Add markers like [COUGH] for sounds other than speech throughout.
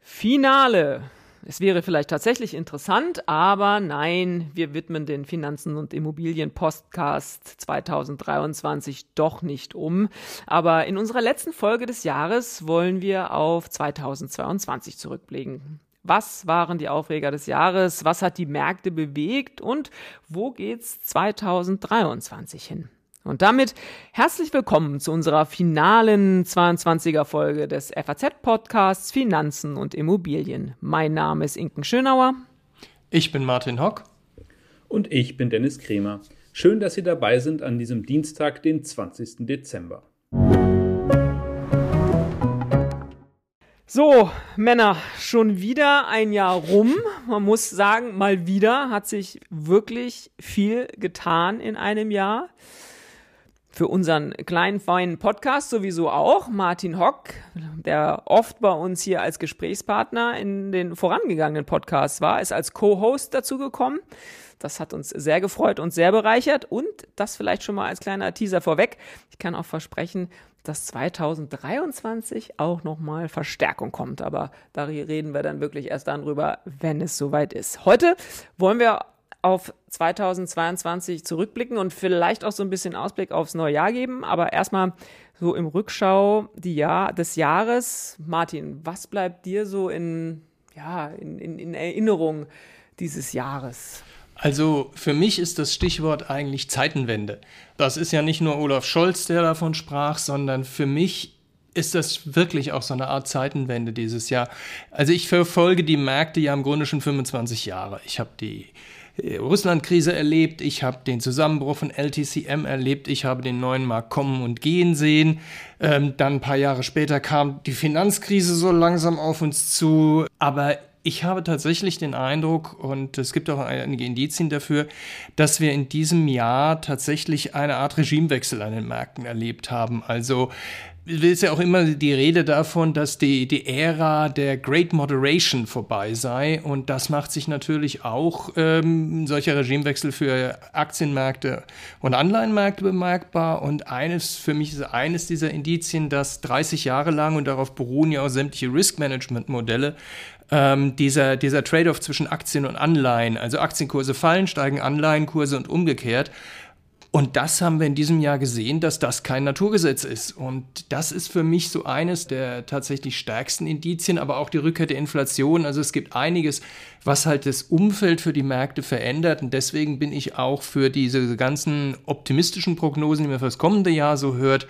Finale. Es wäre vielleicht tatsächlich interessant, aber nein, wir widmen den Finanzen- und Immobilien-Podcast 2023 doch nicht um. Aber in unserer letzten Folge des Jahres wollen wir auf 2022 zurückblicken. Was waren die Aufreger des Jahres? Was hat die Märkte bewegt? Und wo geht's 2023 hin? Und damit herzlich willkommen zu unserer finalen 22er Folge des FAZ-Podcasts Finanzen und Immobilien. Mein Name ist Inken Schönauer. Ich bin Martin Hock. Und ich bin Dennis Kremer. Schön, dass Sie dabei sind an diesem Dienstag, den 20. Dezember. So, Männer, schon wieder ein Jahr rum. Man muss sagen, mal wieder hat sich wirklich viel getan in einem Jahr für unseren kleinen, feinen Podcast sowieso auch. Martin Hock, der oft bei uns hier als Gesprächspartner in den vorangegangenen Podcasts war, ist als Co-Host dazu gekommen. Das hat uns sehr gefreut und sehr bereichert. Und das vielleicht schon mal als kleiner Teaser vorweg. Ich kann auch versprechen, dass 2023 auch nochmal Verstärkung kommt. Aber da reden wir dann wirklich erst dann drüber, wenn es soweit ist. Heute wollen wir auf 2022 zurückblicken und vielleicht auch so ein bisschen Ausblick aufs neue Jahr geben. Aber erstmal so im Rückschau die Jahr, des Jahres. Martin, was bleibt dir so in, ja, in, in, in Erinnerung dieses Jahres? Also für mich ist das Stichwort eigentlich Zeitenwende. Das ist ja nicht nur Olaf Scholz, der davon sprach, sondern für mich ist das wirklich auch so eine Art Zeitenwende dieses Jahr. Also ich verfolge die Märkte ja im Grunde schon 25 Jahre. Ich habe die Russland-Krise erlebt, ich habe den Zusammenbruch von LTCM erlebt, ich habe den neuen Markt kommen und gehen sehen. Ähm, dann ein paar Jahre später kam die Finanzkrise so langsam auf uns zu. Aber ich habe tatsächlich den Eindruck, und es gibt auch einige Indizien dafür, dass wir in diesem Jahr tatsächlich eine Art Regimewechsel an den Märkten erlebt haben. Also ist ja auch immer die Rede davon, dass die, die Ära der Great Moderation vorbei sei. Und das macht sich natürlich auch ähm, solcher Regimewechsel für Aktienmärkte und Anleihenmärkte bemerkbar. Und eines, für mich ist eines dieser Indizien, dass 30 Jahre lang, und darauf beruhen ja auch sämtliche Risk-Management-Modelle, ähm, dieser, dieser Trade-off zwischen Aktien und Anleihen, also Aktienkurse fallen, steigen Anleihenkurse und umgekehrt, und das haben wir in diesem Jahr gesehen, dass das kein Naturgesetz ist. Und das ist für mich so eines der tatsächlich stärksten Indizien, aber auch die Rückkehr der Inflation. Also es gibt einiges, was halt das Umfeld für die Märkte verändert. Und deswegen bin ich auch für diese ganzen optimistischen Prognosen, die man für das kommende Jahr so hört,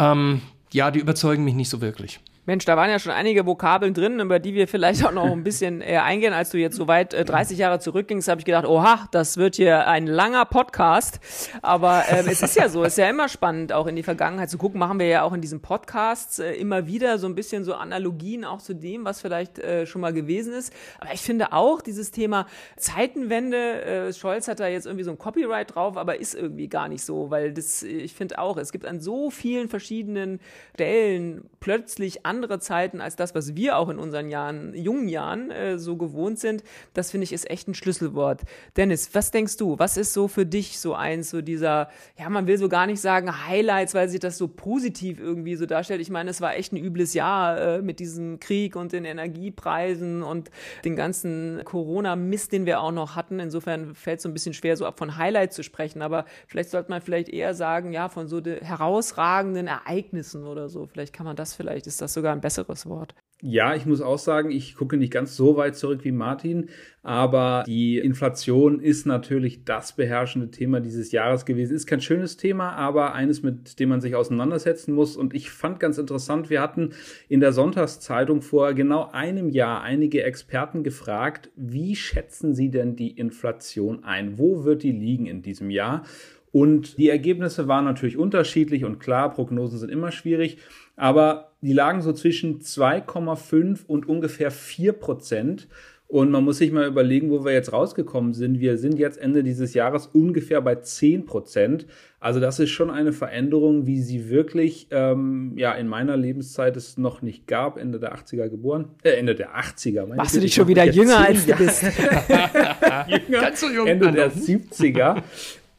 ähm, ja, die überzeugen mich nicht so wirklich. Mensch, da waren ja schon einige Vokabeln drin, über die wir vielleicht auch noch ein bisschen eher [LAUGHS] eingehen. Als du jetzt so weit äh, 30 Jahre zurückgingst, habe ich gedacht, oha, das wird hier ein langer Podcast. Aber ähm, es ist ja so, es ist ja immer spannend, auch in die Vergangenheit zu gucken. Machen wir ja auch in diesen Podcasts äh, immer wieder so ein bisschen so Analogien auch zu dem, was vielleicht äh, schon mal gewesen ist. Aber ich finde auch dieses Thema Zeitenwende, äh, Scholz hat da jetzt irgendwie so ein Copyright drauf, aber ist irgendwie gar nicht so, weil das, ich finde auch, es gibt an so vielen verschiedenen Stellen plötzlich an andere Zeiten als das, was wir auch in unseren Jahren, jungen Jahren äh, so gewohnt sind. Das finde ich ist echt ein Schlüsselwort. Dennis, was denkst du? Was ist so für dich so eins, so dieser, ja, man will so gar nicht sagen Highlights, weil sich das so positiv irgendwie so darstellt. Ich meine, es war echt ein übles Jahr äh, mit diesem Krieg und den Energiepreisen und den ganzen Corona-Mist, den wir auch noch hatten. Insofern fällt es so ein bisschen schwer, so ab von Highlights zu sprechen. Aber vielleicht sollte man vielleicht eher sagen, ja, von so herausragenden Ereignissen oder so. Vielleicht kann man das vielleicht, ist das sogar sogar ein besseres Wort. Ja, ich muss auch sagen, ich gucke nicht ganz so weit zurück wie Martin, aber die Inflation ist natürlich das beherrschende Thema dieses Jahres gewesen. Ist kein schönes Thema, aber eines, mit dem man sich auseinandersetzen muss. Und ich fand ganz interessant, wir hatten in der Sonntagszeitung vor genau einem Jahr einige Experten gefragt, wie schätzen sie denn die Inflation ein? Wo wird die liegen in diesem Jahr? Und die Ergebnisse waren natürlich unterschiedlich und klar, Prognosen sind immer schwierig, aber die lagen so zwischen 2,5 und ungefähr 4 Prozent. Und man muss sich mal überlegen, wo wir jetzt rausgekommen sind. Wir sind jetzt Ende dieses Jahres ungefähr bei 10 Prozent. Also das ist schon eine Veränderung, wie sie wirklich ähm, ja in meiner Lebenszeit es noch nicht gab. Ende der 80er geboren. Äh, Ende der 80er. Machst du dich schon wieder jünger als du bist? [LAUGHS] [LAUGHS] jünger, Ganz so jung. Ende der 70er.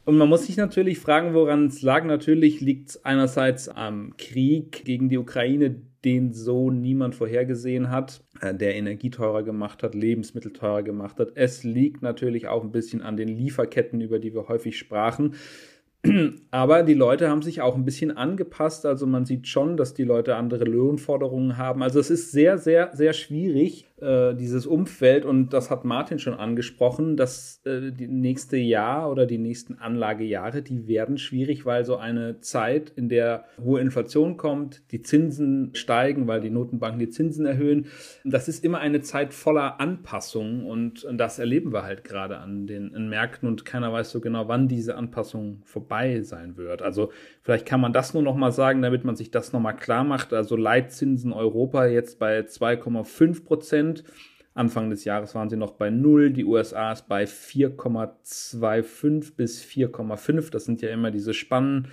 Und man muss sich natürlich fragen, woran es lag. Natürlich liegt es einerseits am Krieg gegen die Ukraine, den so niemand vorhergesehen hat, äh, der Energie teurer gemacht hat, Lebensmittel teurer gemacht hat. Es liegt natürlich auch ein bisschen an den Lieferketten, über die wir häufig sprachen. [CLEARS THROAT] Aber die Leute haben sich auch ein bisschen angepasst. Also man sieht schon, dass die Leute andere Lohnforderungen haben. Also es ist sehr, sehr, sehr schwierig, äh, dieses Umfeld. Und das hat Martin schon angesprochen, dass äh, die nächste Jahr oder die nächsten Anlagejahre, die werden schwierig, weil so eine Zeit, in der hohe Inflation kommt, die Zinsen steigen, weil die Notenbanken die Zinsen erhöhen, das ist immer eine Zeit voller Anpassungen. Und, und das erleben wir halt gerade an den Märkten. Und keiner weiß so genau, wann diese Anpassung vorbei sein wird. Also vielleicht kann man das nur noch mal sagen, damit man sich das noch mal klar macht. Also Leitzinsen Europa jetzt bei 2,5 Prozent. Anfang des Jahres waren sie noch bei 0. Die USA ist bei 4,25 bis 4,5. Das sind ja immer diese Spannen.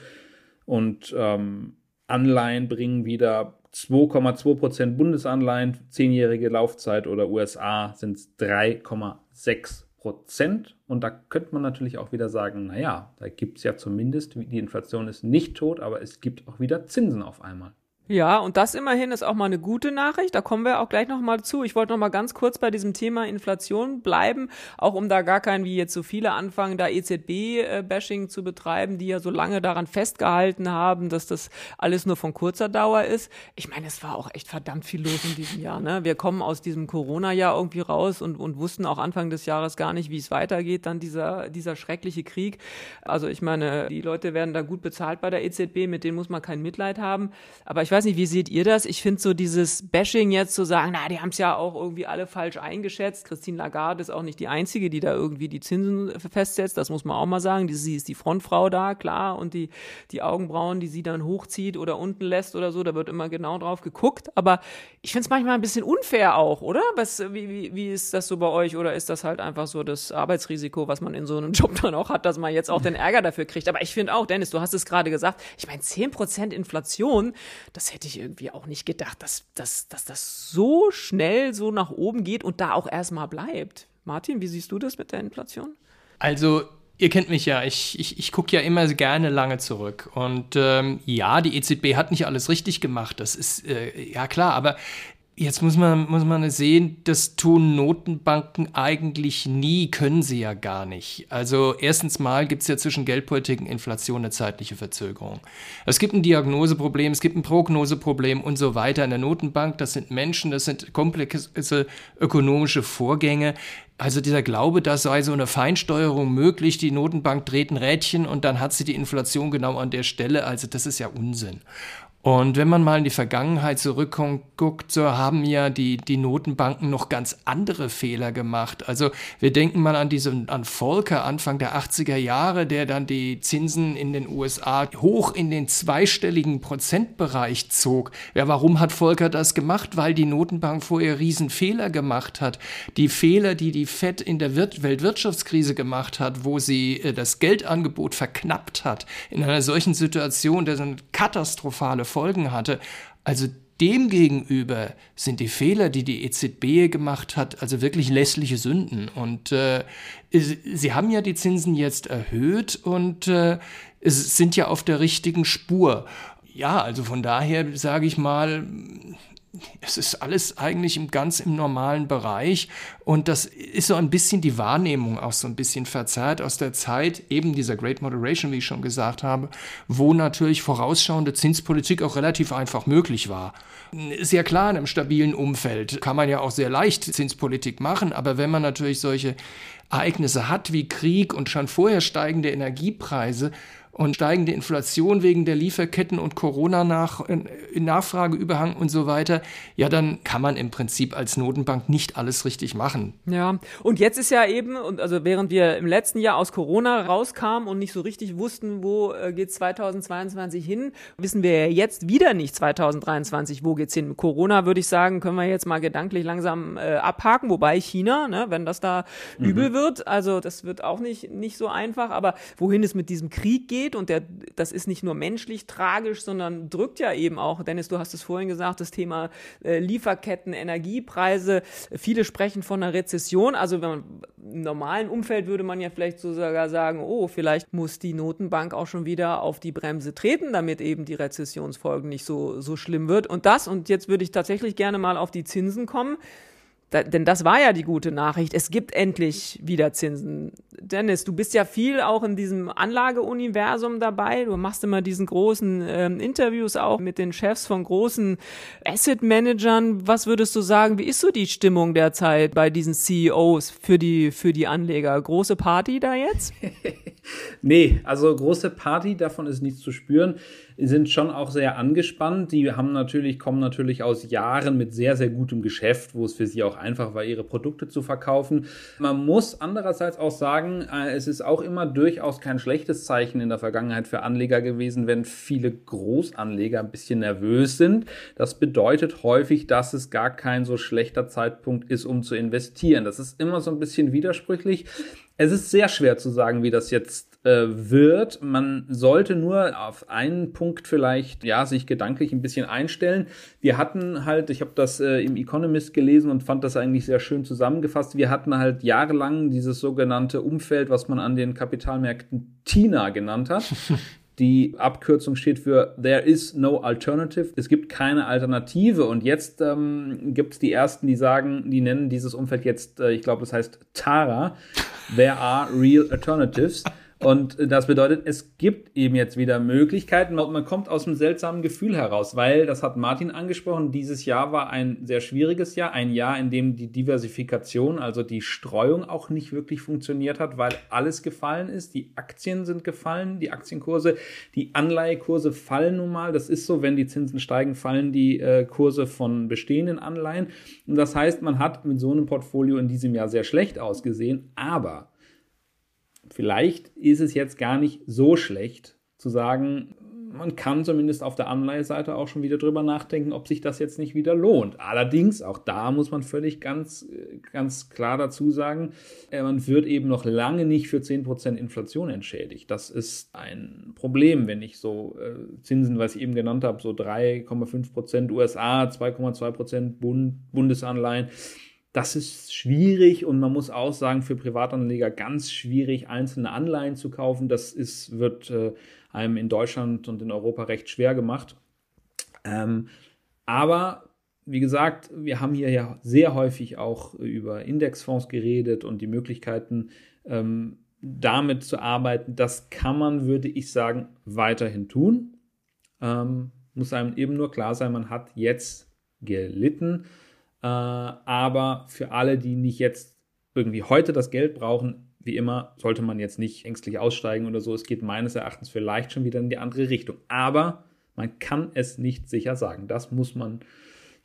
Und ähm, Anleihen bringen wieder 2,2 Prozent Bundesanleihen, zehnjährige Laufzeit oder USA sind es 3,6 Prozent. Und da könnte man natürlich auch wieder sagen, naja, da gibt es ja zumindest, die Inflation ist nicht tot, aber es gibt auch wieder Zinsen auf einmal. Ja, und das immerhin ist auch mal eine gute Nachricht. Da kommen wir auch gleich nochmal zu. Ich wollte nochmal ganz kurz bei diesem Thema Inflation bleiben, auch um da gar kein, wie jetzt so viele anfangen, da EZB-Bashing zu betreiben, die ja so lange daran festgehalten haben, dass das alles nur von kurzer Dauer ist. Ich meine, es war auch echt verdammt viel los in diesem Jahr. Ne? Wir kommen aus diesem Corona-Jahr irgendwie raus und, und wussten auch Anfang des Jahres gar nicht, wie es weitergeht, dann dieser, dieser schreckliche Krieg. Also ich meine, die Leute werden da gut bezahlt bei der EZB, mit denen muss man kein Mitleid haben. Aber ich weiß nicht, wie seht ihr das? Ich finde so dieses Bashing jetzt zu sagen, na, die haben es ja auch irgendwie alle falsch eingeschätzt. Christine Lagarde ist auch nicht die Einzige, die da irgendwie die Zinsen festsetzt. Das muss man auch mal sagen. Sie ist die Frontfrau da, klar. Und die, die Augenbrauen, die sie dann hochzieht oder unten lässt oder so, da wird immer genau drauf geguckt. Aber ich finde es manchmal ein bisschen unfair auch, oder? Was, wie, wie, wie ist das so bei euch? Oder ist das halt einfach so das Arbeitsrisiko, was man in so einem [LAUGHS] Job dann auch hat, dass man jetzt auch den Ärger dafür kriegt? Aber ich finde auch, Dennis, du hast es gerade gesagt, ich meine, 10% Inflation, das das hätte ich irgendwie auch nicht gedacht, dass, dass, dass das so schnell so nach oben geht und da auch erstmal bleibt. Martin, wie siehst du das mit der Inflation? Also Ihr kennt mich ja, ich, ich, ich gucke ja immer gerne lange zurück. Und ähm, ja, die EZB hat nicht alles richtig gemacht, das ist äh, ja klar, aber Jetzt muss man, muss man sehen, das tun Notenbanken eigentlich nie, können sie ja gar nicht. Also erstens mal gibt es ja zwischen Geldpolitik und Inflation eine zeitliche Verzögerung. Es gibt ein Diagnoseproblem, es gibt ein Prognoseproblem und so weiter in der Notenbank. Das sind Menschen, das sind komplexe ökonomische Vorgänge. Also dieser Glaube, da sei so eine Feinsteuerung möglich, die Notenbank dreht ein Rädchen und dann hat sie die Inflation genau an der Stelle. Also das ist ja Unsinn. Und wenn man mal in die Vergangenheit zurückguckt, so haben ja die, die Notenbanken noch ganz andere Fehler gemacht. Also wir denken mal an diesen, an Volcker Anfang der 80er Jahre, der dann die Zinsen in den USA hoch in den zweistelligen Prozentbereich zog. Ja, warum hat Volcker das gemacht? Weil die Notenbank vorher Riesenfehler gemacht hat. Die Fehler, die die Fed in der Weltwirtschaftskrise gemacht hat, wo sie äh, das Geldangebot verknappt hat. In einer solchen Situation, der so eine katastrophale Folgen hatte. Also demgegenüber sind die Fehler, die die EZB gemacht hat, also wirklich lässliche Sünden. Und äh, sie haben ja die Zinsen jetzt erhöht und äh, sind ja auf der richtigen Spur. Ja, also von daher sage ich mal, es ist alles eigentlich im ganz im normalen Bereich und das ist so ein bisschen die Wahrnehmung auch so ein bisschen verzerrt aus der Zeit eben dieser Great Moderation, wie ich schon gesagt habe, wo natürlich vorausschauende Zinspolitik auch relativ einfach möglich war. Ist ja klar, in einem stabilen Umfeld kann man ja auch sehr leicht Zinspolitik machen, aber wenn man natürlich solche Ereignisse hat wie Krieg und schon vorher steigende Energiepreise, und steigende Inflation wegen der Lieferketten und Corona-Nachfrageüberhang nach, und so weiter, ja, dann kann man im Prinzip als Notenbank nicht alles richtig machen. Ja, und jetzt ist ja eben, und also während wir im letzten Jahr aus Corona rauskamen und nicht so richtig wussten, wo äh, geht 2022 hin, wissen wir ja jetzt wieder nicht 2023, wo geht's hin. Corona würde ich sagen, können wir jetzt mal gedanklich langsam äh, abhaken, wobei China, ne, wenn das da mhm. übel wird, also das wird auch nicht, nicht so einfach, aber wohin es mit diesem Krieg geht, geht und der, das ist nicht nur menschlich tragisch, sondern drückt ja eben auch, Dennis, du hast es vorhin gesagt, das Thema äh, Lieferketten, Energiepreise. Viele sprechen von einer Rezession. Also wenn man, im normalen Umfeld würde man ja vielleicht sogar sagen, oh, vielleicht muss die Notenbank auch schon wieder auf die Bremse treten, damit eben die Rezessionsfolgen nicht so, so schlimm wird. Und das, und jetzt würde ich tatsächlich gerne mal auf die Zinsen kommen. Da, denn das war ja die gute Nachricht. Es gibt endlich wieder Zinsen. Dennis, du bist ja viel auch in diesem Anlageuniversum dabei. Du machst immer diesen großen ähm, Interviews auch mit den Chefs von großen Asset Managern. Was würdest du sagen, wie ist so die Stimmung derzeit bei diesen CEOs für die, für die Anleger? Große Party da jetzt? [LAUGHS] nee, also große Party, davon ist nichts zu spüren sind schon auch sehr angespannt. Die haben natürlich, kommen natürlich aus Jahren mit sehr, sehr gutem Geschäft, wo es für sie auch einfach war, ihre Produkte zu verkaufen. Man muss andererseits auch sagen, äh, es ist auch immer durchaus kein schlechtes Zeichen in der Vergangenheit für Anleger gewesen, wenn viele Großanleger ein bisschen nervös sind. Das bedeutet häufig, dass es gar kein so schlechter Zeitpunkt ist, um zu investieren. Das ist immer so ein bisschen widersprüchlich. Es ist sehr schwer zu sagen, wie das jetzt äh, wird. Man sollte nur auf einen Punkt vielleicht ja sich gedanklich ein bisschen einstellen. Wir hatten halt, ich habe das äh, im Economist gelesen und fand das eigentlich sehr schön zusammengefasst. Wir hatten halt jahrelang dieses sogenannte Umfeld, was man an den Kapitalmärkten TINA genannt hat. [LAUGHS] Die Abkürzung steht für There is no alternative. Es gibt keine Alternative. Und jetzt ähm, gibt es die ersten, die sagen, die nennen dieses Umfeld jetzt, äh, ich glaube, das heißt Tara. There are real alternatives. Und das bedeutet, es gibt eben jetzt wieder Möglichkeiten. Man kommt aus einem seltsamen Gefühl heraus, weil, das hat Martin angesprochen, dieses Jahr war ein sehr schwieriges Jahr. Ein Jahr, in dem die Diversifikation, also die Streuung auch nicht wirklich funktioniert hat, weil alles gefallen ist. Die Aktien sind gefallen, die Aktienkurse, die Anleihekurse fallen nun mal. Das ist so, wenn die Zinsen steigen, fallen die äh, Kurse von bestehenden Anleihen. Und das heißt, man hat mit so einem Portfolio in diesem Jahr sehr schlecht ausgesehen, aber vielleicht ist es jetzt gar nicht so schlecht zu sagen, man kann zumindest auf der Anleiheseite auch schon wieder drüber nachdenken, ob sich das jetzt nicht wieder lohnt. Allerdings, auch da muss man völlig ganz, ganz klar dazu sagen, äh, man wird eben noch lange nicht für 10% Inflation entschädigt. Das ist ein Problem, wenn ich so äh, Zinsen, was ich eben genannt habe, so 3,5% USA, 2,2% Bund, Bundesanleihen, das ist schwierig und man muss auch sagen, für Privatanleger ganz schwierig, einzelne Anleihen zu kaufen. Das ist, wird äh, einem in Deutschland und in Europa recht schwer gemacht. Ähm, aber wie gesagt, wir haben hier ja sehr häufig auch über Indexfonds geredet und die Möglichkeiten, ähm, damit zu arbeiten. Das kann man, würde ich sagen, weiterhin tun. Ähm, muss einem eben nur klar sein, man hat jetzt gelitten äh, aber für alle, die nicht jetzt irgendwie heute das Geld brauchen, wie immer, sollte man jetzt nicht ängstlich aussteigen oder so. Es geht meines Erachtens vielleicht schon wieder in die andere Richtung. Aber man kann es nicht sicher sagen. Das muss man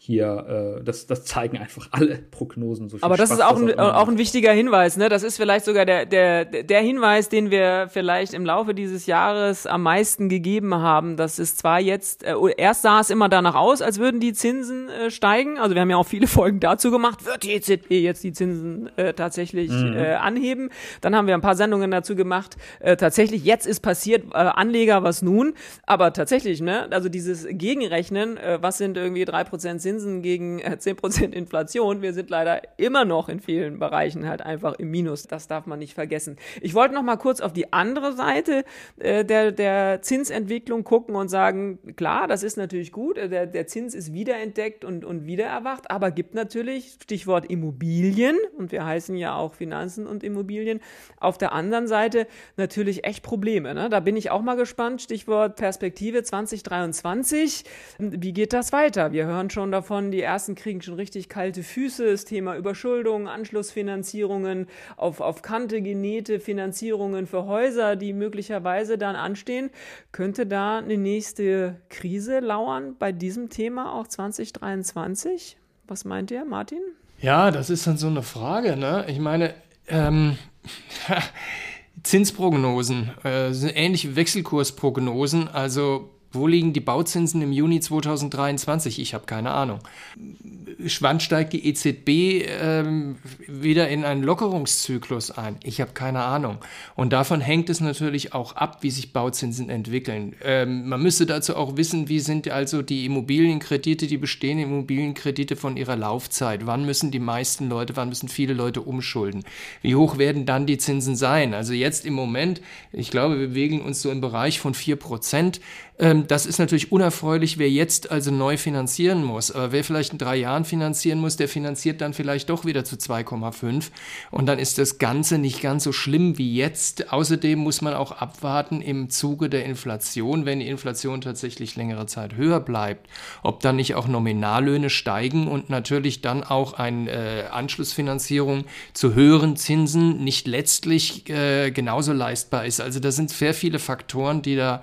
hier, äh, das, das zeigen einfach alle Prognosen. So Aber das Spaß, ist auch ein, auch ein wichtiger Hinweis. Ne? Das ist vielleicht sogar der, der, der Hinweis, den wir vielleicht im Laufe dieses Jahres am meisten gegeben haben. Das ist zwar jetzt, äh, erst sah es immer danach aus, als würden die Zinsen äh, steigen. Also wir haben ja auch viele [LAUGHS] Folgen dazu gemacht. Wird die EZB jetzt die Zinsen äh, tatsächlich mhm. äh, anheben? Dann haben wir ein paar Sendungen dazu gemacht. Äh, tatsächlich, jetzt ist passiert, äh, Anleger, was nun? Aber tatsächlich, ne? also dieses Gegenrechnen, äh, was sind irgendwie drei Prozent Zinsen gegen äh, 10% Inflation. Wir sind leider immer noch in vielen Bereichen halt einfach im Minus. Das darf man nicht vergessen. Ich wollte noch mal kurz auf die andere Seite äh, der, der Zinsentwicklung gucken und sagen, klar, das ist natürlich gut. Äh, der, der Zins ist wiederentdeckt und, und wiedererwacht, aber gibt natürlich, Stichwort Immobilien, und wir heißen ja auch Finanzen und Immobilien, auf der anderen Seite natürlich echt Probleme. Ne? Da bin ich auch mal gespannt. Stichwort Perspektive 2023. Wie geht das weiter? Wir hören schon davon, davon, die ersten kriegen schon richtig kalte Füße. Das Thema Überschuldung, Anschlussfinanzierungen, auf, auf Kante genähte Finanzierungen für Häuser, die möglicherweise dann anstehen. Könnte da eine nächste Krise lauern bei diesem Thema auch 2023? Was meint ihr, Martin? Ja, das ist dann so eine Frage. Ne? Ich meine, ähm, [LAUGHS] Zinsprognosen, äh, ähnliche Wechselkursprognosen, also wo liegen die Bauzinsen im Juni 2023? Ich habe keine Ahnung. wann steigt die EZB ähm, wieder in einen Lockerungszyklus ein? Ich habe keine Ahnung. Und davon hängt es natürlich auch ab, wie sich Bauzinsen entwickeln. Ähm, man müsste dazu auch wissen, wie sind also die Immobilienkredite, die bestehenden Immobilienkredite von ihrer Laufzeit? Wann müssen die meisten Leute, wann müssen viele Leute umschulden? Wie hoch werden dann die Zinsen sein? Also jetzt im Moment, ich glaube, wir bewegen uns so im Bereich von 4 Prozent. Ähm, das ist natürlich unerfreulich, wer jetzt also neu finanzieren muss. Aber wer vielleicht in drei Jahren finanzieren muss, der finanziert dann vielleicht doch wieder zu 2,5. Und dann ist das Ganze nicht ganz so schlimm wie jetzt. Außerdem muss man auch abwarten im Zuge der Inflation, wenn die Inflation tatsächlich längere Zeit höher bleibt, ob dann nicht auch Nominallöhne steigen und natürlich dann auch eine äh, Anschlussfinanzierung zu höheren Zinsen nicht letztlich äh, genauso leistbar ist. Also da sind sehr viele Faktoren, die da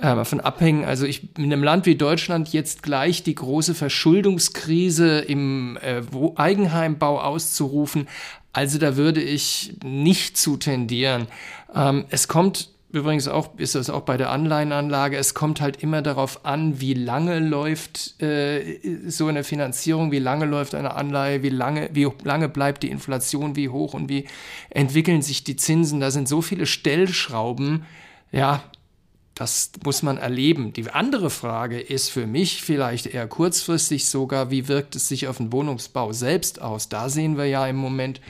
davon abhängen. Also ich in einem Land wie Deutschland jetzt gleich die große Verschuldungskrise im äh, Eigenheimbau auszurufen. Also da würde ich nicht zu tendieren. Ähm, es kommt übrigens auch, ist das auch bei der Anleihenanlage, es kommt halt immer darauf an, wie lange läuft äh, so eine Finanzierung, wie lange läuft eine Anleihe, wie lange, wie lange bleibt die Inflation, wie hoch und wie entwickeln sich die Zinsen. Da sind so viele Stellschrauben, ja, das muss man erleben. Die andere Frage ist für mich vielleicht eher kurzfristig sogar, wie wirkt es sich auf den Wohnungsbau selbst aus? Da sehen wir ja im Moment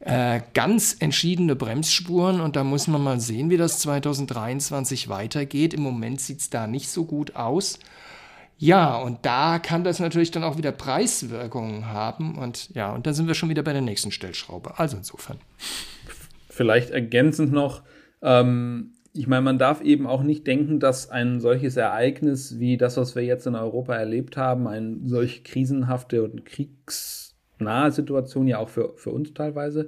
äh, ganz entschiedene Bremsspuren und da muss man mal sehen, wie das 2023 weitergeht. Im Moment sieht es da nicht so gut aus. Ja, und da kann das natürlich dann auch wieder Preiswirkungen haben. Und ja, und da sind wir schon wieder bei der nächsten Stellschraube. Also insofern. Vielleicht ergänzend noch, ähm, ich meine, man darf eben auch nicht denken, dass ein solches Ereignis wie das, was wir jetzt in Europa erlebt haben, eine solch krisenhafte und kriegsnahe Situation, ja auch für, für uns teilweise,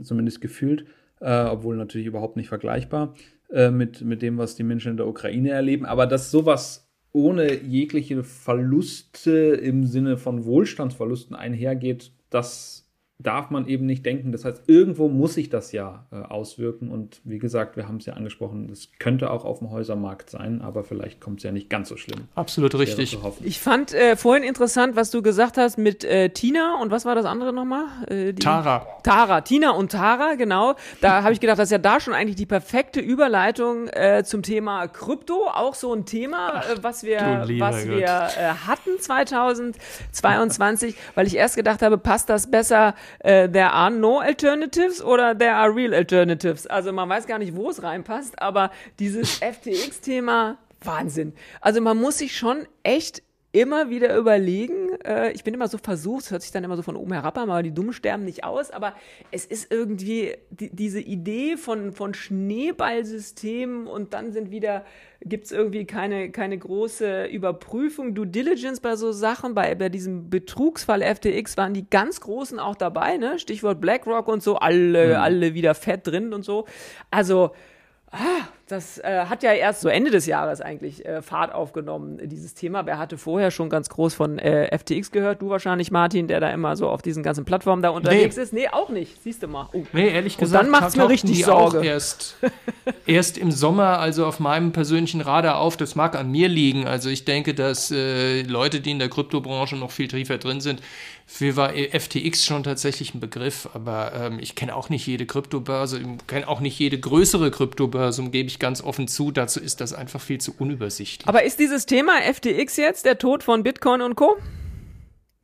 zumindest gefühlt, äh, obwohl natürlich überhaupt nicht vergleichbar äh, mit, mit dem, was die Menschen in der Ukraine erleben, aber dass sowas ohne jegliche Verluste im Sinne von Wohlstandsverlusten einhergeht, das darf man eben nicht denken. Das heißt, irgendwo muss sich das ja äh, auswirken. Und wie gesagt, wir haben es ja angesprochen, das könnte auch auf dem Häusermarkt sein, aber vielleicht kommt es ja nicht ganz so schlimm. Absolut richtig. Ich fand äh, vorhin interessant, was du gesagt hast mit äh, Tina und was war das andere nochmal? Äh, Tara. Tara, Tina und Tara, genau. Da [LAUGHS] habe ich gedacht, das ist ja da schon eigentlich die perfekte Überleitung äh, zum Thema Krypto. Auch so ein Thema, Ach, äh, was wir, was wir hatten 2022, weil ich erst gedacht habe, passt das besser äh, there are no alternatives oder there are real alternatives. Also man weiß gar nicht, wo es reinpasst, aber dieses [LAUGHS] FTX-Thema, Wahnsinn. Also man muss sich schon echt immer wieder überlegen. Äh, ich bin immer so versucht, hört sich dann immer so von oben herab an, aber die Dummen sterben nicht aus. Aber es ist irgendwie die, diese Idee von, von Schneeballsystemen und dann sind wieder, gibt es irgendwie keine, keine große Überprüfung, Due Diligence bei so Sachen. Bei, bei diesem Betrugsfall FTX waren die ganz Großen auch dabei, ne? Stichwort BlackRock und so, alle, mhm. alle wieder fett drin und so. Also, Ah, das äh, hat ja erst so Ende des Jahres eigentlich äh, Fahrt aufgenommen, dieses Thema. Wer hatte vorher schon ganz groß von äh, FTX gehört? Du wahrscheinlich, Martin, der da immer so auf diesen ganzen Plattformen da unterwegs nee. ist. Nee, auch nicht. Siehst du mal. Oh. Nee, ehrlich gesagt. Und dann macht es mir richtig Sorge. Auch erst, [LAUGHS] erst im Sommer, also auf meinem persönlichen Radar auf. Das mag an mir liegen. Also ich denke, dass äh, Leute, die in der Kryptobranche noch viel tiefer drin sind, für war FTX schon tatsächlich ein Begriff, aber ähm, ich kenne auch nicht jede Kryptobörse, ich kenne auch nicht jede größere Kryptobörse, gebe ich ganz offen zu. Dazu ist das einfach viel zu unübersichtlich. Aber ist dieses Thema FTX jetzt der Tod von Bitcoin und Co?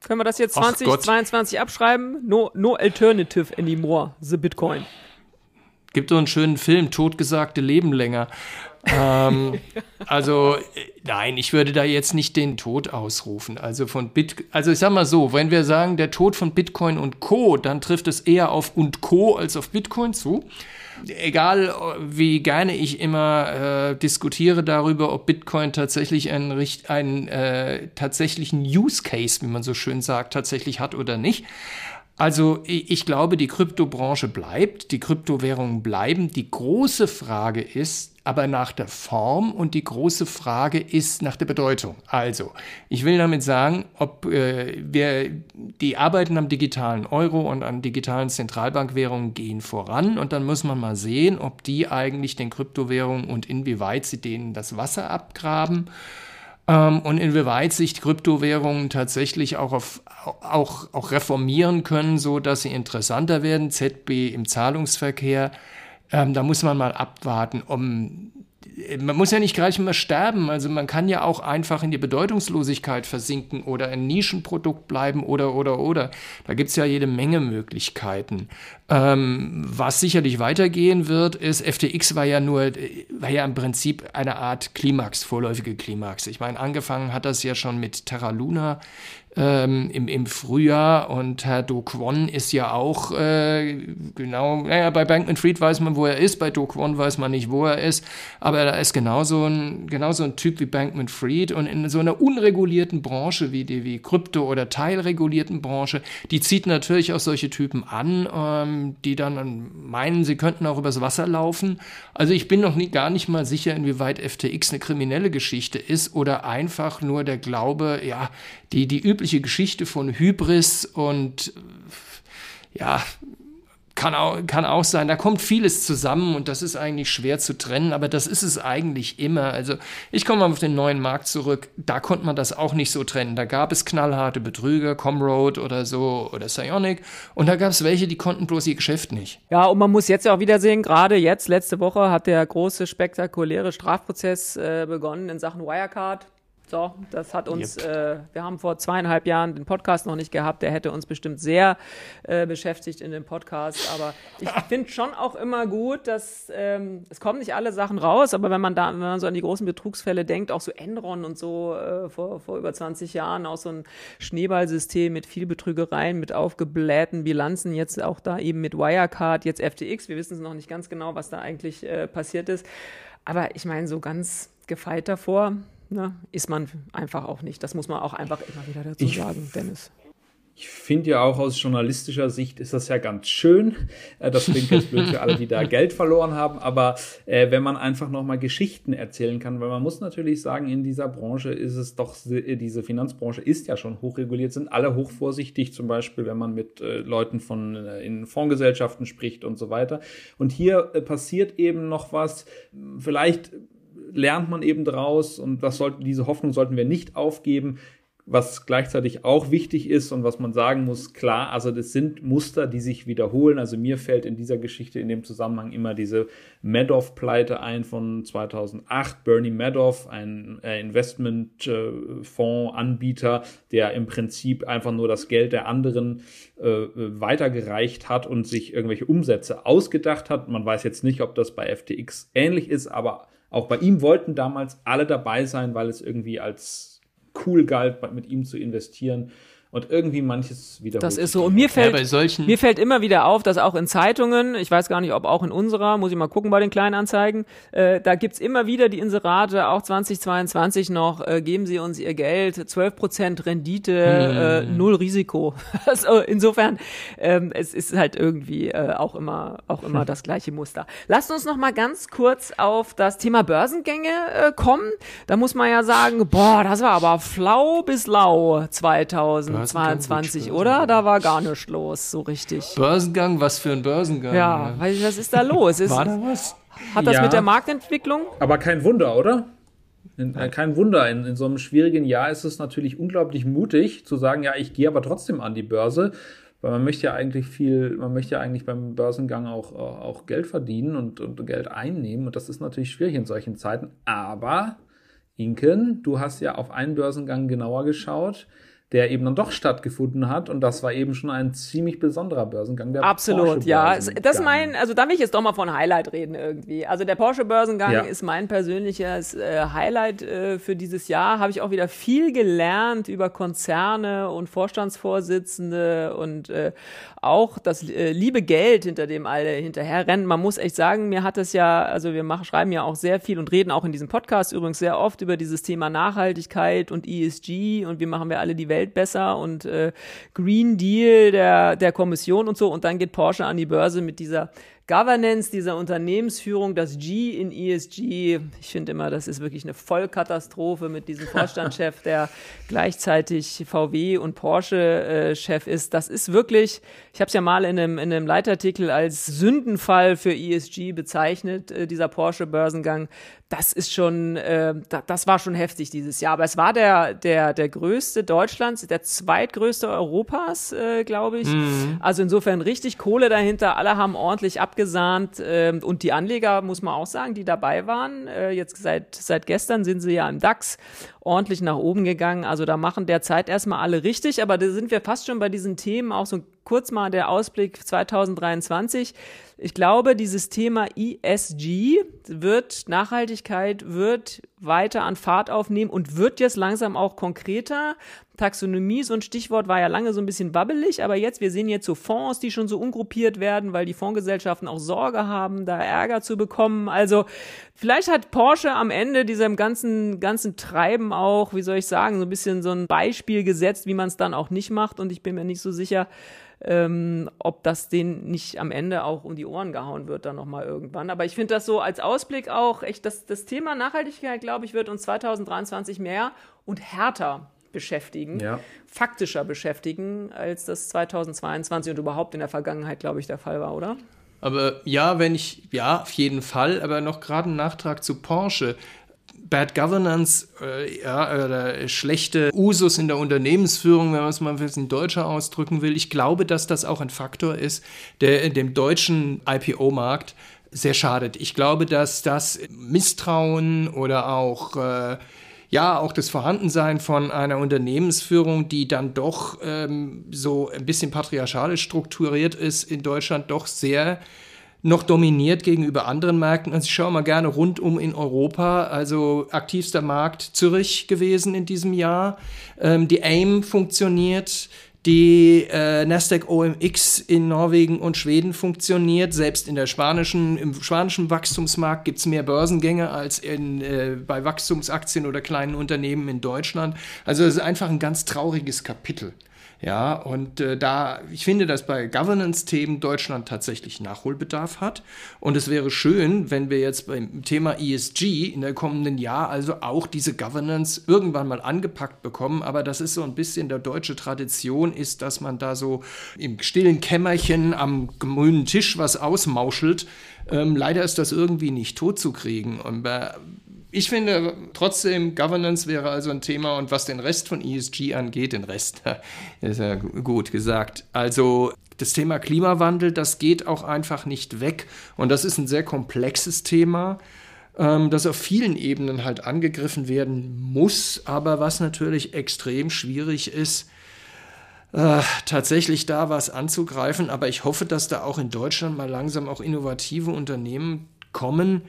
Können wir das jetzt 2022 abschreiben? No, no alternative anymore, the Bitcoin. Gibt so einen schönen Film, Totgesagte leben länger ähm, also nein, ich würde da jetzt nicht den Tod ausrufen. Also von Bit, also ich sag mal so, wenn wir sagen der Tod von Bitcoin und Co, dann trifft es eher auf und Co als auf Bitcoin zu. Egal, wie gerne ich immer äh, diskutiere darüber, ob Bitcoin tatsächlich einen, einen äh, tatsächlichen Use Case, wie man so schön sagt, tatsächlich hat oder nicht. Also ich glaube, die Kryptobranche bleibt, die Kryptowährungen bleiben. Die große Frage ist aber nach der Form und die große Frage ist nach der Bedeutung. Also ich will damit sagen, ob äh, wir die Arbeiten am digitalen Euro und an digitalen Zentralbankwährungen gehen voran und dann muss man mal sehen, ob die eigentlich den Kryptowährungen und inwieweit sie denen das Wasser abgraben. ähm, und inwieweit sich Kryptowährungen tatsächlich auch, auf, auch, auch reformieren können, so dass sie interessanter werden. ZB im Zahlungsverkehr, ähm, da muss man mal abwarten, um man muss ja nicht gleich mal sterben. Also man kann ja auch einfach in die Bedeutungslosigkeit versinken oder ein Nischenprodukt bleiben oder, oder, oder. Da gibt es ja jede Menge Möglichkeiten. Ähm, was sicherlich weitergehen wird, ist, FTX war ja nur, war ja im Prinzip eine Art Klimax, vorläufige Klimax. Ich meine, angefangen hat das ja schon mit Terra Luna ähm, im, im Frühjahr und Herr Do Kwon ist ja auch äh, genau, naja, bei Bankman Fried weiß man, wo er ist, bei Do Kwon weiß man nicht, wo er ist, aber er ist genauso ein, genauso ein Typ wie Bankman Fried und in so einer unregulierten Branche wie die wie Krypto- oder teilregulierten Branche, die zieht natürlich auch solche Typen an, ähm, die dann meinen, sie könnten auch übers Wasser laufen. Also ich bin noch nie, gar nicht mal sicher, inwieweit FTX eine kriminelle Geschichte ist oder einfach nur der Glaube, ja, die, die übliche Geschichte von Hybris und ja, kann auch, kann auch sein, da kommt vieles zusammen und das ist eigentlich schwer zu trennen, aber das ist es eigentlich immer. Also ich komme mal auf den neuen Markt zurück, da konnte man das auch nicht so trennen. Da gab es knallharte Betrüger, Comroad oder so oder Psionic und da gab es welche, die konnten bloß ihr Geschäft nicht. Ja, und man muss jetzt ja auch wieder sehen, gerade jetzt, letzte Woche hat der große, spektakuläre Strafprozess äh, begonnen in Sachen Wirecard. So, das hat uns, yep. äh, wir haben vor zweieinhalb Jahren den Podcast noch nicht gehabt, der hätte uns bestimmt sehr äh, beschäftigt in dem Podcast. Aber ich [LAUGHS] finde schon auch immer gut, dass ähm, es kommen nicht alle Sachen raus, aber wenn man da, wenn man so an die großen Betrugsfälle denkt, auch so Enron und so äh, vor, vor über 20 Jahren, auch so ein Schneeballsystem mit viel Betrügereien, mit aufgeblähten Bilanzen, jetzt auch da eben mit Wirecard, jetzt FTX, wir wissen es noch nicht ganz genau, was da eigentlich äh, passiert ist. Aber ich meine, so ganz gefeit davor, ne, ist man einfach auch nicht. Das muss man auch einfach immer wieder dazu ich, sagen, Dennis. Ich finde ja auch aus journalistischer Sicht ist das ja ganz schön. Äh, das klingt jetzt blöd für alle, die da [LAUGHS] Geld verloren haben, aber äh, wenn man einfach nochmal Geschichten erzählen kann, weil man muss natürlich sagen, in dieser Branche ist es doch, äh, diese Finanzbranche ist ja schon hochreguliert, sind alle hochvorsichtig, zum Beispiel, wenn man mit äh, Leuten von äh, in Fondsgesellschaften spricht und so weiter. Und hier passiert eben noch was, vielleicht lernt man eben draus und das sollten, diese Hoffnung sollten wir nicht aufgeben. Was gleichzeitig auch wichtig ist und was man sagen muss, klar, also das sind Muster, die sich wiederholen. Also mir fällt in dieser Geschichte in dem Zusammenhang immer diese Madoff-Pleite ein von 2008. Bernie Madoff, ein äh, Investmentfondsanbieter, der im Prinzip einfach nur das Geld der anderen äh, weitergereicht hat und sich irgendwelche Umsätze ausgedacht hat. Man weiß jetzt nicht, ob das bei FTX ähnlich ist, aber auch bei ihm wollten damals alle dabei sein, weil es irgendwie als cool galt, mit ihm zu investieren und irgendwie manches wieder. Das ist so. Und mir fällt, ja, mir fällt immer wieder auf, dass auch in Zeitungen, ich weiß gar nicht, ob auch in unserer, muss ich mal gucken bei den Kleinanzeigen, äh, da gibt's immer wieder die Inserate, auch 2022 noch, äh, geben Sie uns Ihr Geld, 12% Rendite, äh, hm. äh, null Risiko. [LAUGHS] also insofern, ähm, es ist halt irgendwie äh, auch immer, auch immer das gleiche Muster. Lasst uns noch mal ganz kurz auf das Thema Börsengänge äh, kommen. Da muss man ja sagen, boah, das war aber flau bis lau 2000. 2022, oder? Da war gar nichts los, so richtig. Börsengang, was für ein Börsengang. Ja, weil was ist da los? Ist, war da was? Hat das ja, mit der Marktentwicklung? Aber kein Wunder, oder? In, äh, kein Wunder. In, in so einem schwierigen Jahr ist es natürlich unglaublich mutig zu sagen, ja, ich gehe aber trotzdem an die Börse. Weil man möchte ja eigentlich viel, man möchte ja eigentlich beim Börsengang auch, auch Geld verdienen und, und Geld einnehmen. Und das ist natürlich schwierig in solchen Zeiten. Aber, Inken, du hast ja auf einen Börsengang genauer geschaut der eben dann doch stattgefunden hat. Und das war eben schon ein ziemlich besonderer Börsengang. Der Absolut, ja. Das mein, also da will ich jetzt doch mal von Highlight reden irgendwie. Also der Porsche-Börsengang ja. ist mein persönliches äh, Highlight äh, für dieses Jahr. Habe ich auch wieder viel gelernt über Konzerne und Vorstandsvorsitzende und äh, auch das äh, liebe Geld, hinter dem alle hinterherrennen. Man muss echt sagen, mir hat das ja, also wir machen, schreiben ja auch sehr viel und reden auch in diesem Podcast übrigens sehr oft über dieses Thema Nachhaltigkeit und ESG und wie machen wir alle die Welt Welt besser und äh, Green Deal der, der Kommission und so. Und dann geht Porsche an die Börse mit dieser Governance, dieser Unternehmensführung, das G in ESG. Ich finde immer, das ist wirklich eine Vollkatastrophe mit diesem [LAUGHS] Vorstandschef, der gleichzeitig VW und Porsche-Chef äh, ist. Das ist wirklich, ich habe es ja mal in einem, in einem Leitartikel als Sündenfall für ESG bezeichnet, äh, dieser Porsche-Börsengang das ist schon, äh, da, das war schon heftig dieses Jahr. Aber es war der, der, der größte Deutschlands, der zweitgrößte Europas, äh, glaube ich. Mhm. Also insofern richtig Kohle dahinter. Alle haben ordentlich abgesahnt. Äh, und die Anleger, muss man auch sagen, die dabei waren, äh, jetzt seit, seit gestern sind sie ja im DAX ordentlich nach oben gegangen. Also da machen derzeit erstmal alle richtig. Aber da sind wir fast schon bei diesen Themen. Auch so kurz mal der Ausblick 2023. Ich glaube, dieses Thema ESG wird, Nachhaltigkeit wird weiter an Fahrt aufnehmen und wird jetzt langsam auch konkreter. Taxonomie, so ein Stichwort, war ja lange so ein bisschen wabbelig, aber jetzt, wir sehen jetzt so Fonds, die schon so ungruppiert werden, weil die Fondsgesellschaften auch Sorge haben, da Ärger zu bekommen. Also vielleicht hat Porsche am Ende diesem ganzen, ganzen Treiben auch, wie soll ich sagen, so ein bisschen so ein Beispiel gesetzt, wie man es dann auch nicht macht und ich bin mir nicht so sicher, ähm, ob das denen nicht am Ende auch um die Ohren gehauen wird dann nochmal irgendwann. Aber ich finde das so als Ausblick auch echt, das, das Thema Nachhaltigkeit, glaube ich, wird uns 2023 mehr und härter beschäftigen, ja. faktischer beschäftigen, als das 2022 und überhaupt in der Vergangenheit, glaube ich, der Fall war, oder? Aber ja, wenn ich, ja, auf jeden Fall, aber noch gerade ein Nachtrag zu Porsche. Bad Governance, äh, ja, oder schlechte Usus in der Unternehmensführung, wenn man es mal ein bisschen deutscher ausdrücken will. Ich glaube, dass das auch ein Faktor ist, der in dem deutschen IPO-Markt sehr schadet. Ich glaube, dass das Misstrauen oder auch äh, ja, auch das Vorhandensein von einer Unternehmensführung, die dann doch ähm, so ein bisschen patriarchalisch strukturiert ist, in Deutschland doch sehr noch dominiert gegenüber anderen Märkten. Also ich schaue mal gerne rundum in Europa. Also aktivster Markt Zürich gewesen in diesem Jahr. Ähm, die AIM funktioniert. Die äh, Nasdaq OMX in Norwegen und Schweden funktioniert. Selbst in der spanischen, im spanischen Wachstumsmarkt gibt es mehr Börsengänge als in, äh, bei Wachstumsaktien oder kleinen Unternehmen in Deutschland. Also es ist einfach ein ganz trauriges Kapitel. Ja, und äh, da, ich finde, dass bei Governance-Themen Deutschland tatsächlich Nachholbedarf hat. Und es wäre schön, wenn wir jetzt beim Thema ESG in der kommenden Jahr also auch diese Governance irgendwann mal angepackt bekommen. Aber das ist so ein bisschen der deutsche Tradition, ist, dass man da so im stillen Kämmerchen am grünen Tisch was ausmauschelt. Ähm, leider ist das irgendwie nicht totzukriegen. Und bei ich finde trotzdem, Governance wäre also ein Thema und was den Rest von ESG angeht, den Rest, [LAUGHS] ist ja gut gesagt. Also das Thema Klimawandel, das geht auch einfach nicht weg und das ist ein sehr komplexes Thema, ähm, das auf vielen Ebenen halt angegriffen werden muss, aber was natürlich extrem schwierig ist, äh, tatsächlich da was anzugreifen. Aber ich hoffe, dass da auch in Deutschland mal langsam auch innovative Unternehmen kommen,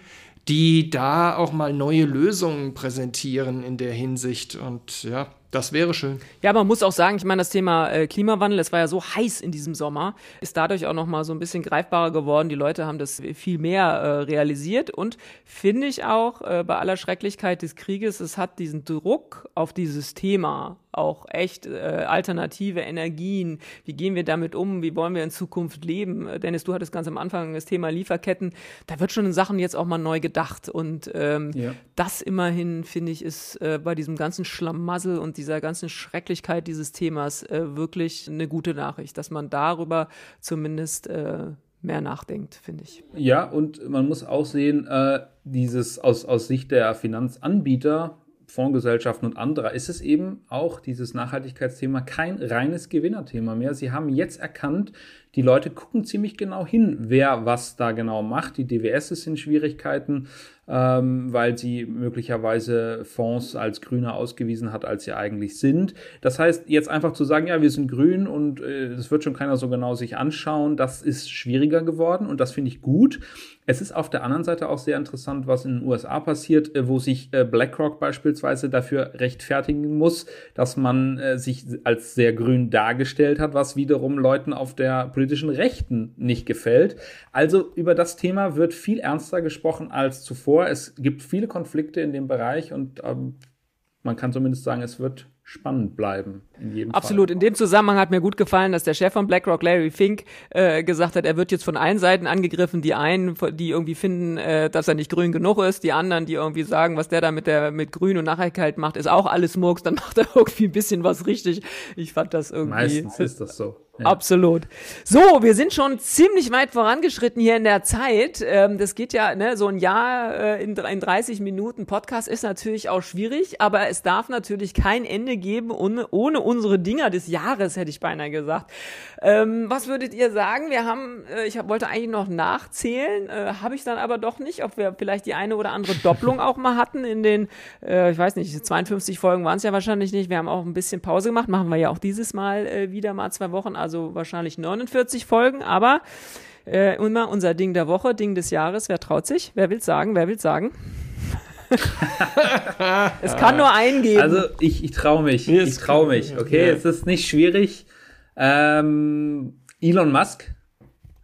die da auch mal neue Lösungen präsentieren in der Hinsicht. Und ja, das wäre schön. Ja, man muss auch sagen, ich meine, das Thema äh, Klimawandel, es war ja so heiß in diesem Sommer, ist dadurch auch noch mal so ein bisschen greifbarer geworden. Die Leute haben das viel mehr äh, realisiert und finde ich auch äh, bei aller Schrecklichkeit des Krieges, es hat diesen Druck auf dieses Thema auch echt äh, alternative Energien. Wie gehen wir damit um? Wie wollen wir in Zukunft leben? Äh, Dennis, du hattest ganz am Anfang das Thema Lieferketten. Da wird schon in Sachen jetzt auch mal neu gedacht. Und ähm, ja. das immerhin, finde ich, ist äh, bei diesem ganzen Schlamassel und dieser ganzen Schrecklichkeit dieses Themas äh, wirklich eine gute Nachricht, dass man darüber zumindest äh, mehr nachdenkt, finde ich. Ja, und man muss auch sehen, äh, dieses aus, aus Sicht der Finanzanbieter Fondsgesellschaften und anderer ist es eben auch dieses Nachhaltigkeitsthema kein reines Gewinnerthema mehr. Sie haben jetzt erkannt, die Leute gucken ziemlich genau hin, wer was da genau macht. Die DWS ist in Schwierigkeiten, ähm, weil sie möglicherweise Fonds als grüner ausgewiesen hat, als sie eigentlich sind. Das heißt, jetzt einfach zu sagen, ja, wir sind grün und äh, das wird schon keiner so genau sich anschauen, das ist schwieriger geworden und das finde ich gut. Es ist auf der anderen Seite auch sehr interessant, was in den USA passiert, äh, wo sich äh, BlackRock beispielsweise dafür rechtfertigen muss, dass man äh, sich als sehr grün dargestellt hat, was wiederum Leuten auf der politischen Rechten nicht gefällt. Also über das Thema wird viel ernster gesprochen als zuvor. Es gibt viele Konflikte in dem Bereich und ähm, man kann zumindest sagen, es wird spannend bleiben. In jedem Absolut. Fall. In dem Zusammenhang hat mir gut gefallen, dass der Chef von BlackRock, Larry Fink, äh, gesagt hat, er wird jetzt von allen Seiten angegriffen. Die einen, die irgendwie finden, äh, dass er nicht grün genug ist, die anderen, die irgendwie sagen, was der da mit der mit Grün und Nachhaltigkeit macht, ist auch alles Murks. Dann macht er [LAUGHS] irgendwie ein bisschen was richtig. Ich fand das irgendwie. Meistens ist das so. Ja. Absolut. So, wir sind schon ziemlich weit vorangeschritten hier in der Zeit. Ähm, das geht ja, ne, so ein Jahr äh, in, in 30 Minuten Podcast ist natürlich auch schwierig, aber es darf natürlich kein Ende geben ohne, ohne unsere Dinger des Jahres, hätte ich beinahe gesagt. Ähm, was würdet ihr sagen? Wir haben, äh, ich hab, wollte eigentlich noch nachzählen, äh, habe ich dann aber doch nicht, ob wir vielleicht die eine oder andere Doppelung [LAUGHS] auch mal hatten in den, äh, ich weiß nicht, 52 Folgen waren es ja wahrscheinlich nicht. Wir haben auch ein bisschen Pause gemacht, machen wir ja auch dieses Mal äh, wieder mal zwei Wochen. Also also wahrscheinlich 49 Folgen, aber äh, immer unser Ding der Woche, Ding des Jahres. Wer traut sich? Wer will sagen? Wer will sagen? [LAUGHS] es kann nur einen geben. Also ich, ich traue mich. Ich traue mich. Okay, ja. es ist nicht schwierig. Ähm, Elon Musk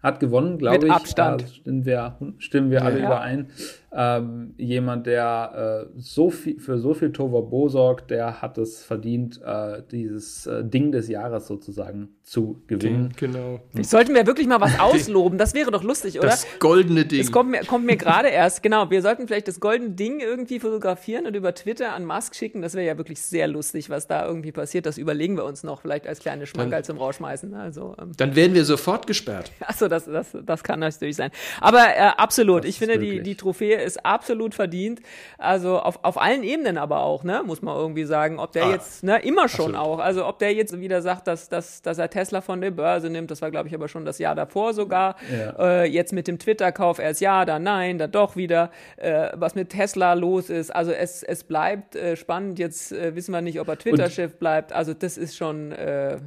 hat gewonnen, glaube ich. Mit Abstand. Da stimmen wir, stimmen wir alle ja. überein ähm, jemand, der äh, so viel, für so viel Tovabo sorgt, der hat es verdient, äh, dieses äh, Ding des Jahres sozusagen zu gewinnen. Genau. Ich sollten wir wirklich mal was [LAUGHS] ausloben. Das wäre doch lustig, oder? Das goldene Ding. Das kommt mir, kommt mir gerade erst. Genau. Wir sollten vielleicht das goldene Ding irgendwie fotografieren und über Twitter an Musk schicken. Das wäre ja wirklich sehr lustig, was da irgendwie passiert. Das überlegen wir uns noch vielleicht als kleine Schmankerl zum Rausschmeißen. Also, ähm. Dann werden wir sofort gesperrt. Achso, [LAUGHS] das, das, das kann natürlich sein. Aber äh, absolut. Das ich finde, die, die Trophäe ist absolut verdient. Also auf, auf allen Ebenen aber auch, ne, muss man irgendwie sagen. Ob der ah, jetzt, ne, immer schon absolut. auch. Also ob der jetzt wieder sagt, dass, dass, dass er Tesla von der Börse nimmt, das war, glaube ich, aber schon das Jahr davor sogar. Ja. Äh, jetzt mit dem Twitter-Kauf erst ja, dann nein, dann doch wieder. Äh, was mit Tesla los ist. Also es, es bleibt äh, spannend. Jetzt äh, wissen wir nicht, ob er Twitter-Chef bleibt. Also das ist schon äh,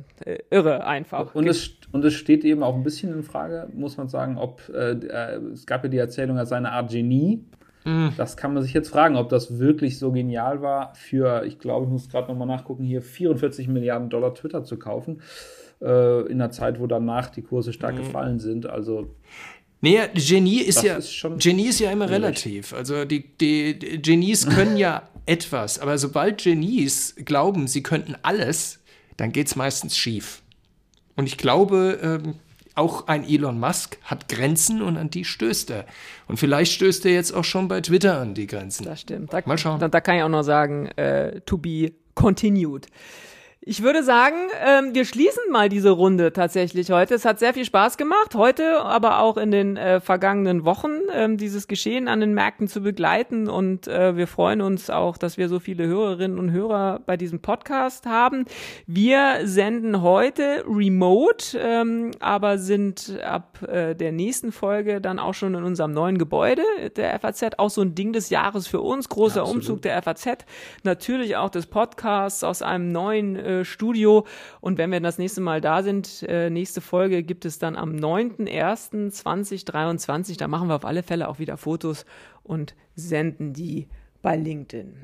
irre einfach. Und es, und es steht eben auch ein bisschen in Frage, muss man sagen, ob äh, es gab ja die Erzählung, er sei eine Art Genie Mhm. Das kann man sich jetzt fragen, ob das wirklich so genial war, für, ich glaube, ich muss gerade nochmal nachgucken, hier 44 Milliarden Dollar Twitter zu kaufen. Äh, in einer Zeit, wo danach die Kurse stark mhm. gefallen sind. Also. Nee, Genie ist ja, ist Genie ist ja immer relativ. Also die, die, die Genies können ja [LAUGHS] etwas, aber sobald Genies glauben, sie könnten alles, dann geht es meistens schief. Und ich glaube, ähm, auch ein Elon Musk hat Grenzen und an die stößt er. Und vielleicht stößt er jetzt auch schon bei Twitter an die Grenzen. Das stimmt. Da, Mal schauen. Da, da kann ich auch noch sagen, äh, to be continued. Ich würde sagen, ähm, wir schließen mal diese Runde tatsächlich heute. Es hat sehr viel Spaß gemacht, heute, aber auch in den äh, vergangenen Wochen ähm, dieses Geschehen an den Märkten zu begleiten. Und äh, wir freuen uns auch, dass wir so viele Hörerinnen und Hörer bei diesem Podcast haben. Wir senden heute remote, ähm, aber sind ab äh, der nächsten Folge dann auch schon in unserem neuen Gebäude der FAZ. Auch so ein Ding des Jahres für uns, großer Absolut. Umzug der FAZ. Natürlich auch des Podcasts aus einem neuen Studio. Und wenn wir das nächste Mal da sind, äh, nächste Folge gibt es dann am 9.01.2023. Da machen wir auf alle Fälle auch wieder Fotos und senden die bei LinkedIn.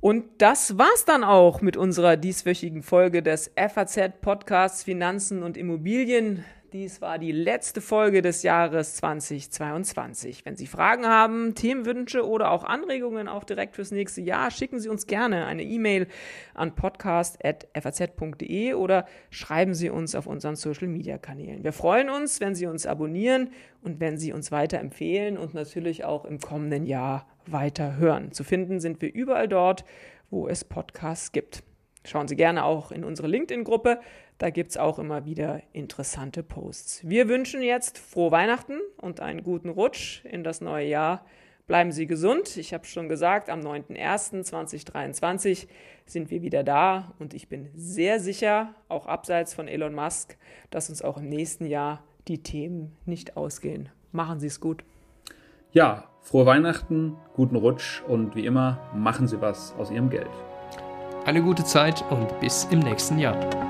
Und das war's dann auch mit unserer dieswöchigen Folge des FAZ Podcasts Finanzen und Immobilien. Dies war die letzte Folge des Jahres 2022. Wenn Sie Fragen haben, Themenwünsche oder auch Anregungen auch direkt fürs nächste Jahr, schicken Sie uns gerne eine E-Mail an podcast.faz.de oder schreiben Sie uns auf unseren Social Media Kanälen. Wir freuen uns, wenn Sie uns abonnieren und wenn Sie uns weiterempfehlen und natürlich auch im kommenden Jahr weiter hören. Zu finden sind wir überall dort, wo es Podcasts gibt. Schauen Sie gerne auch in unsere LinkedIn-Gruppe. Da gibt es auch immer wieder interessante Posts. Wir wünschen jetzt frohe Weihnachten und einen guten Rutsch in das neue Jahr. Bleiben Sie gesund. Ich habe schon gesagt, am 9.01.2023 sind wir wieder da und ich bin sehr sicher, auch abseits von Elon Musk, dass uns auch im nächsten Jahr die Themen nicht ausgehen. Machen Sie es gut. Ja, frohe Weihnachten, guten Rutsch und wie immer, machen Sie was aus Ihrem Geld. Eine gute Zeit und bis im nächsten Jahr.